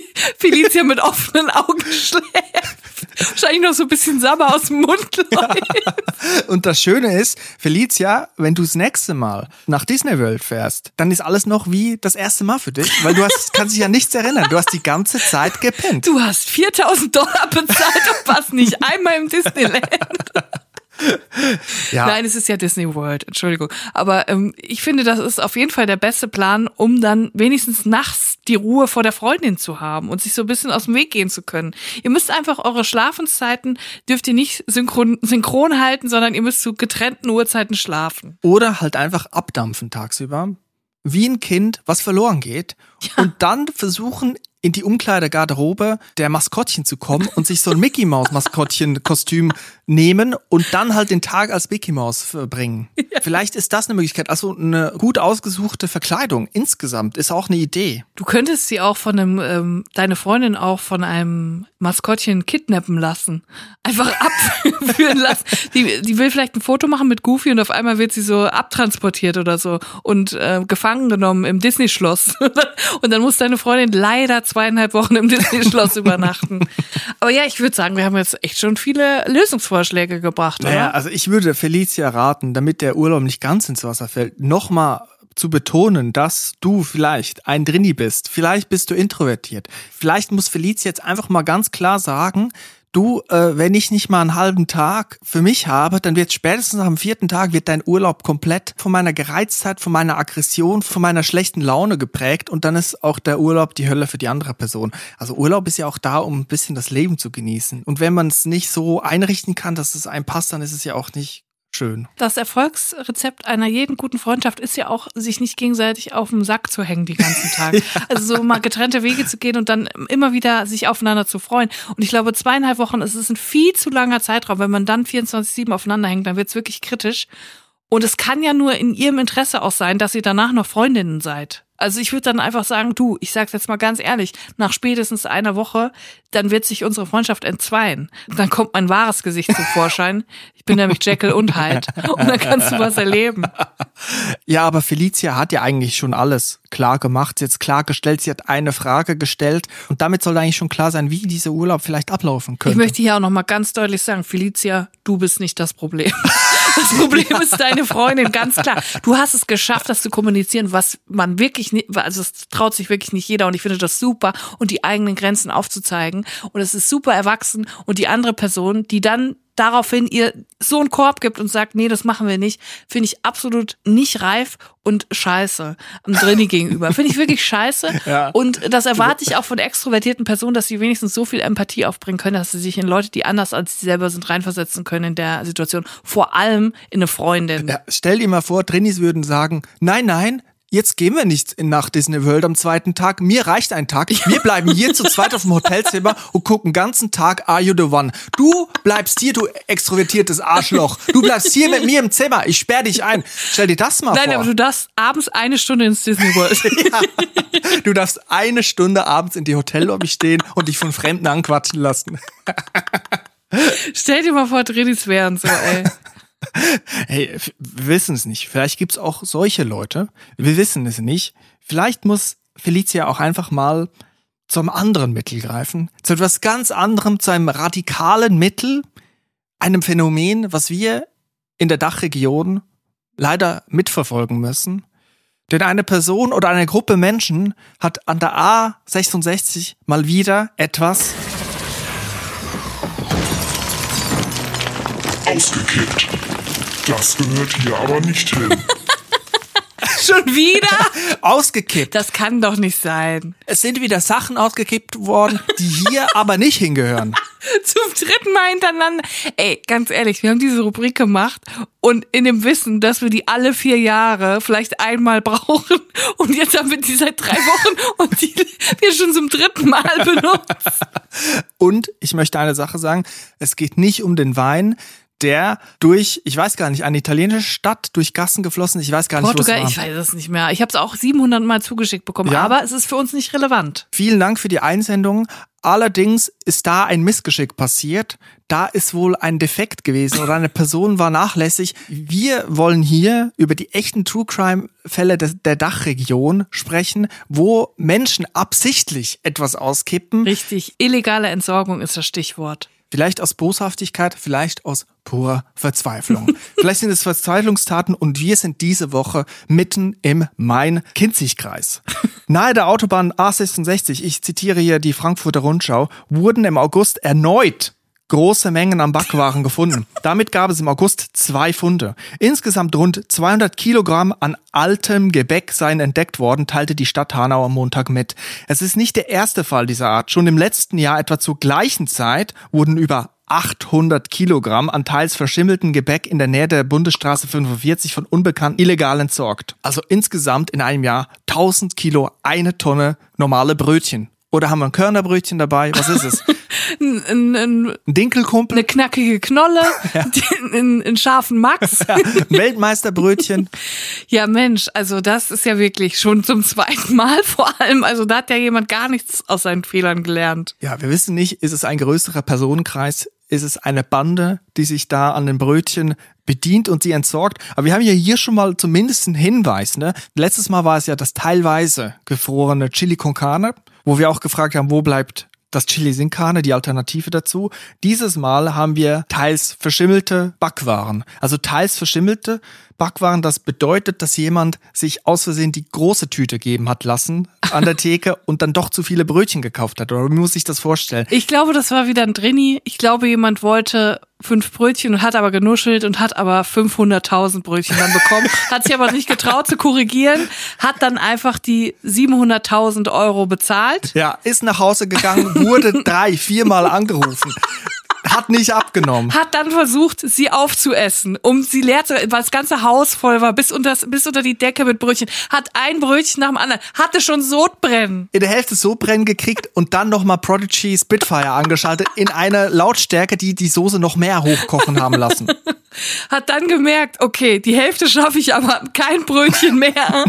wo Felicia mit offenen Augen schläft. Wahrscheinlich noch so ein bisschen Sabber aus dem Mund läuft. Und das Schöne ist, Felicia, wenn du das nächste Mal nach Disney World fährst, dann ist alles noch wie das erste Mal für dich, weil du hast, kannst dich ja nichts erinnern. Du hast die ganze Zeit gepennt. Du hast 4000 Dollar bezahlt und warst nicht einmal im Disneyland. Ja. Nein, es ist ja Disney World, Entschuldigung. Aber ähm, ich finde, das ist auf jeden Fall der beste Plan, um dann wenigstens nachts die Ruhe vor der Freundin zu haben und sich so ein bisschen aus dem Weg gehen zu können. Ihr müsst einfach eure Schlafenszeiten, dürft ihr nicht synchron, synchron halten, sondern ihr müsst zu getrennten Uhrzeiten schlafen. Oder halt einfach abdampfen tagsüber. Wie ein Kind, was verloren geht. Und dann versuchen, in die Umkleidegarderobe der Maskottchen zu kommen und sich so ein Mickey Maus Maskottchen Kostüm nehmen und dann halt den Tag als Mickey Maus verbringen. Vielleicht ist das eine Möglichkeit. Also eine gut ausgesuchte Verkleidung insgesamt ist auch eine Idee. Du könntest sie auch von einem, ähm, deine Freundin auch von einem Maskottchen kidnappen lassen. Einfach abführen lassen. Die, die will vielleicht ein Foto machen mit Goofy und auf einmal wird sie so abtransportiert oder so und äh, gefangen genommen im Disney-Schloss. und dann muss deine Freundin leider zweieinhalb Wochen im Disney-Schloss übernachten. Aber ja, ich würde sagen, wir haben jetzt echt schon viele Lösungsvorschläge gebracht, oder? Naja, also ich würde Felicia raten, damit der Urlaub nicht ganz ins Wasser fällt, nochmal zu betonen, dass du vielleicht ein Drini bist. Vielleicht bist du introvertiert. Vielleicht muss Felicia jetzt einfach mal ganz klar sagen, du, äh, wenn ich nicht mal einen halben Tag für mich habe, dann wird spätestens am vierten Tag wird dein Urlaub komplett von meiner Gereiztheit, von meiner Aggression, von meiner schlechten Laune geprägt und dann ist auch der Urlaub die Hölle für die andere Person. Also Urlaub ist ja auch da, um ein bisschen das Leben zu genießen. Und wenn man es nicht so einrichten kann, dass es einem passt, dann ist es ja auch nicht schön. Das Erfolgsrezept einer jeden guten Freundschaft ist ja auch, sich nicht gegenseitig auf den Sack zu hängen die ganzen Tage. Also so mal getrennte Wege zu gehen und dann immer wieder sich aufeinander zu freuen. Und ich glaube, zweieinhalb Wochen ist es ein viel zu langer Zeitraum. Wenn man dann 24-7 aufeinander hängt, dann wird es wirklich kritisch. Und es kann ja nur in ihrem Interesse auch sein, dass ihr danach noch Freundinnen seid. Also ich würde dann einfach sagen, du, ich sag's jetzt mal ganz ehrlich, nach spätestens einer Woche, dann wird sich unsere Freundschaft entzweien. Dann kommt mein wahres Gesicht zum Vorschein. Ich bin nämlich Jekyll und Hyde. Und dann kannst du was erleben. Ja, aber Felicia hat ja eigentlich schon alles klar gemacht, sie hat klargestellt, sie hat eine Frage gestellt und damit soll eigentlich schon klar sein, wie dieser Urlaub vielleicht ablaufen könnte. Ich möchte hier auch nochmal ganz deutlich sagen, Felicia, du bist nicht das Problem. Das Problem ist deine Freundin, ganz klar. Du hast es geschafft, das zu kommunizieren, was man wirklich nicht, also es traut sich wirklich nicht jeder und ich finde das super und die eigenen Grenzen aufzuzeigen und es ist super erwachsen und die andere Person, die dann daraufhin ihr so einen Korb gibt und sagt, nee, das machen wir nicht, finde ich absolut nicht reif und scheiße am Drini gegenüber. Finde ich wirklich scheiße. Ja. Und das erwarte ich auch von extrovertierten Personen, dass sie wenigstens so viel Empathie aufbringen können, dass sie sich in Leute, die anders als sie selber sind, reinversetzen können in der Situation. Vor allem in eine Freundin. Ja, stell dir mal vor, Trinis würden sagen, nein, nein, jetzt gehen wir nicht nach Disney World am zweiten Tag. Mir reicht ein Tag. Wir bleiben hier zu zweit auf dem Hotelzimmer und gucken ganzen Tag Are You the One. Du bleibst hier, du extrovertiertes Arschloch. Du bleibst hier mit mir im Zimmer. Ich sperr dich ein. Stell dir das mal Nein, vor. aber du darfst abends eine Stunde ins Disney World. ja. Du darfst eine Stunde abends in die Hotellobby stehen und dich von Fremden anquatschen lassen. Stell dir mal vor, Dredis wären so, ey. Hey, wir wissen es nicht. Vielleicht gibt's auch solche Leute. Wir wissen es nicht. Vielleicht muss Felicia auch einfach mal zu einem anderen Mittel greifen. Zu etwas ganz anderem, zu einem radikalen Mittel, einem Phänomen, was wir in der Dachregion leider mitverfolgen müssen. Denn eine Person oder eine Gruppe Menschen hat an der A66 mal wieder etwas Ausgekippt. Das gehört hier aber nicht hin. Schon wieder? ausgekippt. Das kann doch nicht sein. Es sind wieder Sachen ausgekippt worden, die hier aber nicht hingehören. Zum dritten Mal hintereinander. Ey, ganz ehrlich, wir haben diese Rubrik gemacht und in dem Wissen, dass wir die alle vier Jahre vielleicht einmal brauchen und jetzt haben wir die seit drei Wochen und die wir schon zum dritten Mal benutzt. Und ich möchte eine Sache sagen, es geht nicht um den Wein, der durch, ich weiß gar nicht, eine italienische Stadt durch Gassen geflossen, ich weiß gar nicht, Portugal, ich weiß es nicht mehr. Ich habe es auch 700 Mal zugeschickt bekommen, Ja? aber es ist für uns nicht relevant. Vielen Dank für die Einsendung. Allerdings ist da ein Missgeschick passiert. Da ist wohl ein Defekt gewesen oder eine Person war nachlässig. Wir wollen hier über die echten True Crime Fälle des- der Dachregion sprechen, wo Menschen absichtlich etwas auskippen. Richtig, illegale Entsorgung ist das Stichwort. Vielleicht aus Boshaftigkeit, vielleicht aus purer Verzweiflung. vielleicht sind es Verzweiflungstaten und wir sind diese Woche mitten im Main-Kinzig-Kreis. Nahe der Autobahn A66, ich zitiere hier die Frankfurter Rundschau, wurden im August erneut große Mengen an Backwaren gefunden. Damit gab es im August zwei Funde. Insgesamt rund 200 Kilogramm an altem Gebäck seien entdeckt worden, teilte die Stadt Hanau am Montag mit. Es ist nicht der erste Fall dieser Art. Schon im letzten Jahr, etwa zur gleichen Zeit, wurden über 800 Kilogramm an teils verschimmelten Gebäck in der Nähe der Bundesstraße 45 von Unbekannten illegal entsorgt. Also insgesamt in einem Jahr 1000 Kilo, eine Tonne normale Brötchen. Oder haben wir ein Körnerbrötchen dabei? Was ist es? Ein, ein, ein, Ein Dinkelkumpel? eine knackige Knolle, einen, einen scharfen Max. Weltmeisterbrötchen? Ja, Mensch, also das ist ja wirklich schon zum zweiten Mal vor allem. Also da hat ja jemand gar nichts aus seinen Fehlern gelernt. Ja, wir wissen nicht, ist es ein größerer Personenkreis? Ist es eine Bande, die sich da an den Brötchen bedient und sie entsorgt? Aber wir haben ja hier schon mal zumindest einen Hinweis. Ne? Letztes Mal war es ja das teilweise gefrorene Chili con Carne, wo wir auch gefragt haben, wo bleibt das Chili sin Carne, die Alternative dazu. Dieses Mal haben wir teils verschimmelte Backwaren. Also teils verschimmelte Backwaren, das bedeutet, dass jemand sich aus Versehen die große Tüte geben hat lassen an der Theke und dann doch zu viele Brötchen gekauft hat. Oder wie muss ich das vorstellen? Ich glaube, das war wieder ein Drini. Ich glaube, jemand wollte fünf Brötchen und hat aber genuschelt und hat aber 500.000 Brötchen dann bekommen. hat sich aber nicht getraut zu korrigieren, hat dann einfach die 700.000 Euro bezahlt. Ja, ist nach Hause gegangen, wurde drei, viermal angerufen. Hat nicht abgenommen. Hat dann versucht, sie aufzuessen, um sie leer zu, weil das ganze Haus voll war, bis unter, bis unter die Decke mit Brötchen. Hat ein Brötchen nach dem anderen, hatte schon Sodbrennen. In der Hälfte so brennen gekriegt und dann nochmal Prodigy Spitfire angeschaltet in einer Lautstärke, die die Soße noch mehr hochkochen haben lassen. Hat dann gemerkt, okay, die Hälfte schaffe ich aber kein Brötchen mehr.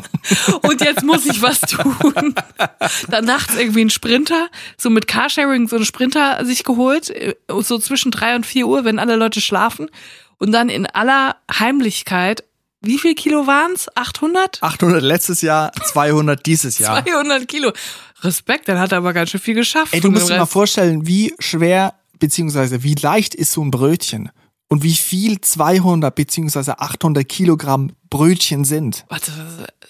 Und jetzt muss ich was tun. Dann nachts irgendwie ein Sprinter, so mit Carsharing, so einen Sprinter sich geholt, äh, so zwischen drei und vier Uhr, wenn alle Leute schlafen. Und dann in aller Heimlichkeit, wie viel Kilo waren's? 800? 800 letztes Jahr, 200 dieses Jahr. 200 Kilo. Respekt, dann hat er aber ganz schön viel geschafft. Ey, du musst dir mal vorstellen, wie schwer beziehungsweise wie leicht ist so ein Brötchen und wie viel 200 beziehungsweise 800 Kilogramm Brötchen sind. Warte,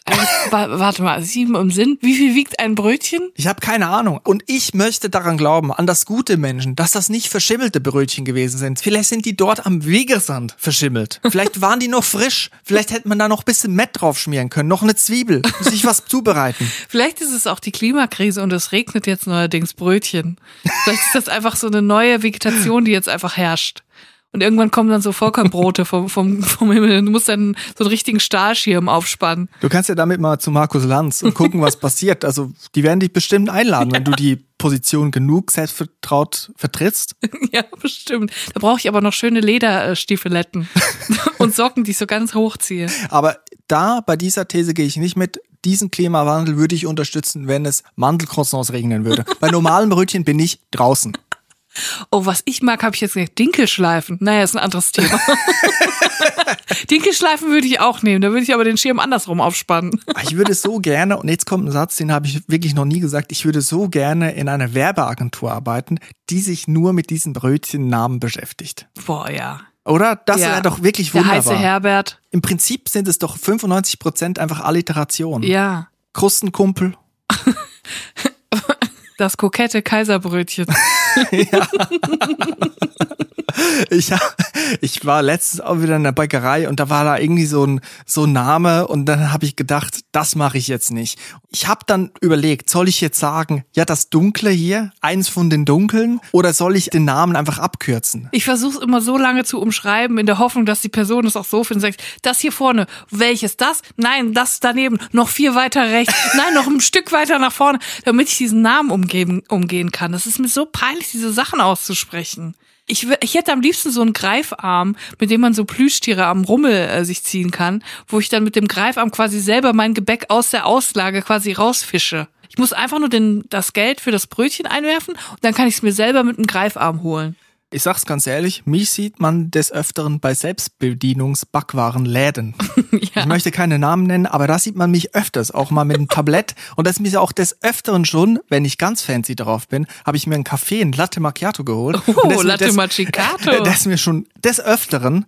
äh, wa- warte mal, sieben im Sinn. Wie viel wiegt ein Brötchen? Ich habe keine Ahnung. Und ich möchte daran glauben, an das gute Menschen, dass das nicht verschimmelte Brötchen gewesen sind. Vielleicht sind die dort am Wegesrand verschimmelt. Vielleicht waren die noch frisch. Vielleicht hätte man da noch ein bisschen Mett drauf schmieren können. Noch eine Zwiebel. Muss ich was zubereiten. Vielleicht ist es auch die Klimakrise und es regnet jetzt neuerdings Brötchen. Vielleicht ist das einfach so eine neue Vegetation, die jetzt einfach herrscht. Und irgendwann kommen dann so Vollkornbrote vom, vom, vom Himmel. Du musst dann so einen richtigen Stahlschirm aufspannen. Du kannst ja damit mal zu Markus Lanz und gucken, was passiert. Also, die werden dich bestimmt einladen, wenn du die Position genug selbstvertraut vertrittst. ja, bestimmt. Da brauche ich aber noch schöne Lederstiefeletten und Socken, die ich so ganz hochziehe. Aber da, bei dieser These gehe ich nicht mit. Diesen Klimawandel würde ich unterstützen, wenn es Mandelcroissants regnen würde. Bei normalen Brötchen bin ich draußen. Oh, was ich mag, habe ich jetzt gesagt. Dinkelschleifen. Naja, ist ein anderes Thema. Dinkelschleifen würde ich auch nehmen. Da würde ich aber den Schirm andersrum aufspannen. Ich würde so gerne, und jetzt kommt ein Satz, den habe ich wirklich noch nie gesagt, ich würde so gerne in einer Werbeagentur arbeiten, die sich nur mit diesen Brötchennamen beschäftigt. Boah, ja. Oder? Das Ja. wäre doch wirklich Der wunderbar. heiße Herbert. Im Prinzip sind es doch 95 Prozent einfach Alliteration. Ja. Krustenkumpel. Das kokette Kaiserbrötchen. Ich, hab, ich war letztens auch wieder in der Bäckerei und da war da irgendwie so ein, so ein Name und dann habe ich gedacht, das mache ich jetzt nicht. Ich habe dann überlegt, soll ich jetzt sagen, ja, das Dunkle hier, eins von den Dunklen, oder soll ich den Namen einfach abkürzen? Ich versuche es immer so lange zu umschreiben, in der Hoffnung, dass die Person es auch so findet. Sagt, das hier vorne, welches das? Nein, das daneben, noch vier weiter rechts. Nein, noch ein Stück weiter nach vorne, damit ich diesen Namen umgeben, umgehen kann. Das ist mir so peinlich, diese Sachen auszusprechen. Ich, ich hätte am liebsten so einen Greifarm, mit dem man so Plüschtiere am Rummel äh, sich ziehen kann, wo ich dann mit dem Greifarm quasi selber mein Gebäck aus der Auslage quasi rausfische. Ich muss einfach nur den, das Geld für das Brötchen einwerfen und dann kann ich es mir selber mit einem Greifarm holen. Ich sag's ganz ehrlich, mich sieht man des Öfteren bei Selbstbedienungsbackwarenläden. Ich möchte keine Namen nennen, aber da sieht man mich öfters, auch mal mit einem Tablett. Und das ist mir auch des Öfteren schon, wenn ich ganz fancy drauf bin, habe ich mir einen Kaffee, ein Latte Macchiato geholt. Oh, Latte Macchiato. Das ist mir schon des Öfteren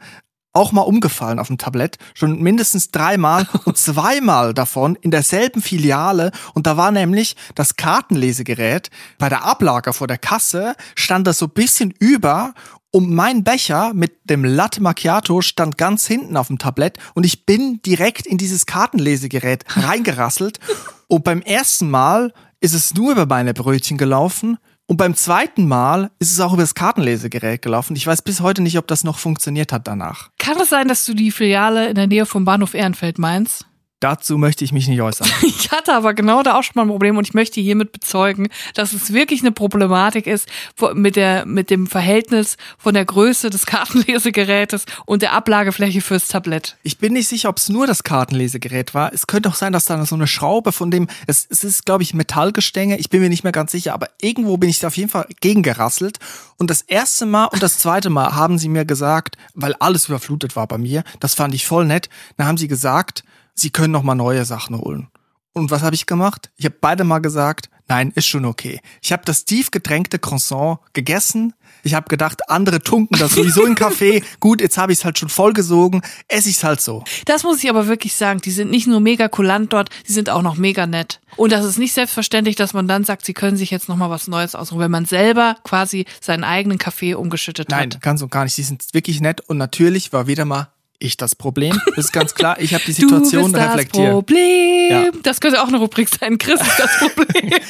auch mal umgefallen auf dem Tablett, schon mindestens dreimal und zweimal davon in derselben Filiale. Und da war nämlich das Kartenlesegerät bei der Ablage vor der Kasse, stand das so ein bisschen über und mein Becher mit dem Latte Macchiato stand ganz hinten auf dem Tablett und ich bin direkt in dieses Kartenlesegerät reingerasselt. Und beim ersten Mal ist es nur über meine Brötchen gelaufen. Und beim zweiten Mal ist es auch über das Kartenlesegerät gelaufen. Ich weiß bis heute nicht, ob das noch funktioniert hat danach. Kann es sein, dass du die Filiale in der Nähe vom Bahnhof Ehrenfeld meinst? Dazu möchte ich mich nicht äußern. Ich hatte aber genau da auch schon mal ein Problem und ich möchte hiermit bezeugen, dass es wirklich eine Problematik ist mit der, mit dem Verhältnis von der Größe des Kartenlesegerätes und der Ablagefläche fürs Tablett. Ich bin nicht sicher, ob es nur das Kartenlesegerät war. Es könnte auch sein, dass da so eine Schraube von dem, es, es ist, glaube ich, Metallgestänge. Ich bin mir nicht mehr ganz sicher, aber irgendwo bin ich da auf jeden Fall gegengerasselt. Und das erste Mal und das zweite Mal haben sie mir gesagt, weil alles überflutet war bei mir, das fand ich voll nett, dann haben sie gesagt, sie können noch mal neue Sachen holen. Und was habe ich gemacht? Ich habe beide mal gesagt, nein, ist schon okay. Ich habe das tief getränkte Croissant gegessen. Ich habe gedacht, andere tunken das sowieso in Kaffee. Gut, jetzt habe ich es halt schon vollgesogen. Esse ich es halt so. Das muss ich aber wirklich sagen, die sind nicht nur mega kulant dort, die sind auch noch mega nett. Und das ist nicht selbstverständlich, dass man dann sagt, sie können sich jetzt noch mal was Neues ausruhen, wenn man selber quasi seinen eigenen Kaffee umgeschüttet Nein, hat. ganz und gar nicht. Sie sind wirklich nett und natürlich war wieder mal ich das Problem. Das ist ganz klar. Ich habe die Situation reflektiert. Das Problem. Ja. Das könnte auch eine Rubrik sein. Chris ist das Problem.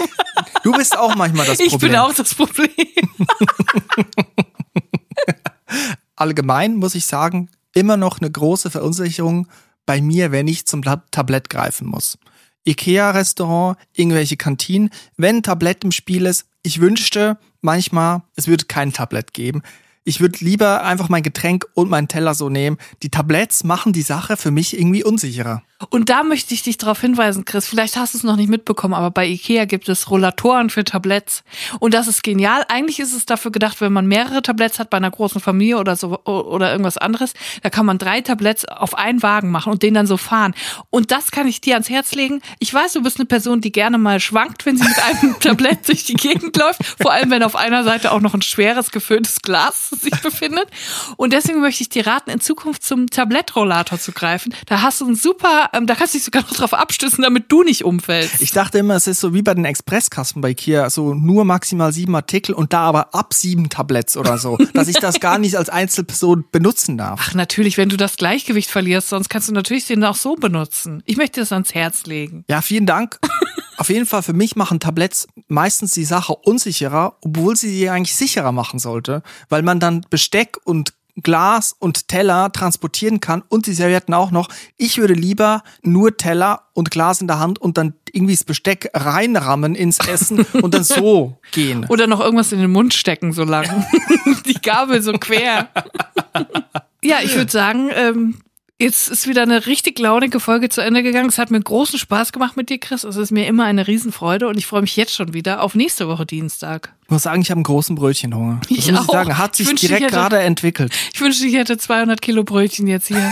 Du bist auch manchmal das ich Problem. bin auch das Problem. Allgemein muss ich sagen, immer noch eine große Verunsicherung bei mir, wenn ich zum Tab- Tablett greifen muss. Ikea-Restaurant, irgendwelche Kantinen, wenn ein Tablett im Spiel ist, ich wünschte manchmal, es würde kein Tablett geben. Ich würde lieber einfach mein Getränk und meinen Teller so nehmen. Die Tabletts machen die Sache für mich irgendwie unsicherer. Und da möchte ich dich darauf hinweisen, Chris. Vielleicht hast du es noch nicht mitbekommen, aber bei Ikea gibt es Rollatoren für Tabletts. Und das ist genial. Eigentlich ist es dafür gedacht, wenn man mehrere Tabletts hat bei einer großen Familie oder so oder irgendwas anderes, da kann man drei Tabletts auf einen Wagen machen und den dann so fahren. Und das kann ich dir ans Herz legen. Ich weiß, du bist eine Person, die gerne mal schwankt, wenn sie mit einem Tablett durch die Gegend läuft. Vor allem, wenn auf einer Seite auch noch ein schweres, gefülltes Glas sich befindet. Und deswegen möchte ich dir raten, in Zukunft zum Tablettrollator zu greifen. Da hast du ein super, ähm, da kannst du dich sogar noch drauf abstützen, damit du nicht umfällst. Ich dachte immer, es ist so wie bei den Expresskassen bei Ikea, so nur maximal sieben Artikel und da aber ab sieben Tabletts oder so, dass ich das gar nicht als Einzelperson benutzen darf. Ach, natürlich, wenn du das Gleichgewicht verlierst, sonst kannst du natürlich den auch so benutzen. Ich möchte das ans Herz legen. Ja, vielen Dank. Auf jeden Fall, für mich machen Tabletts meistens die Sache unsicherer, obwohl sie sie eigentlich sicherer machen sollte, weil man dann Besteck und Glas und Teller transportieren kann und die Servietten auch noch. Ich würde lieber nur Teller und Glas in der Hand und dann irgendwie das Besteck reinrammen ins Essen und dann so gehen. Oder noch irgendwas in den Mund stecken, so lang. Die Gabel so quer. Ja, ich würde sagen, ähm, jetzt ist wieder eine richtig launige Folge zu Ende gegangen. Es hat mir großen Spaß gemacht mit dir, Chris. Es ist mir immer eine Riesenfreude und ich freue mich jetzt schon wieder auf nächste Woche Dienstag. Ich muss sagen, ich habe einen großen Brötchenhunger. Das Ich muss ich auch. sagen, hat Ich sich wünschte, ich direkt hätte- gerade entwickelt. Ich wünschte, ich hätte 200 Kilo Brötchen jetzt hier.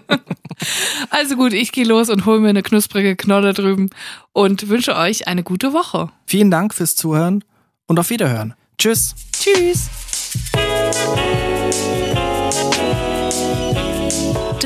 also gut, ich gehe los und hole mir eine knusprige Knolle drüben und wünsche euch eine gute Woche. Vielen Dank fürs Zuhören und auf Wiederhören. Tschüss. Tschüss.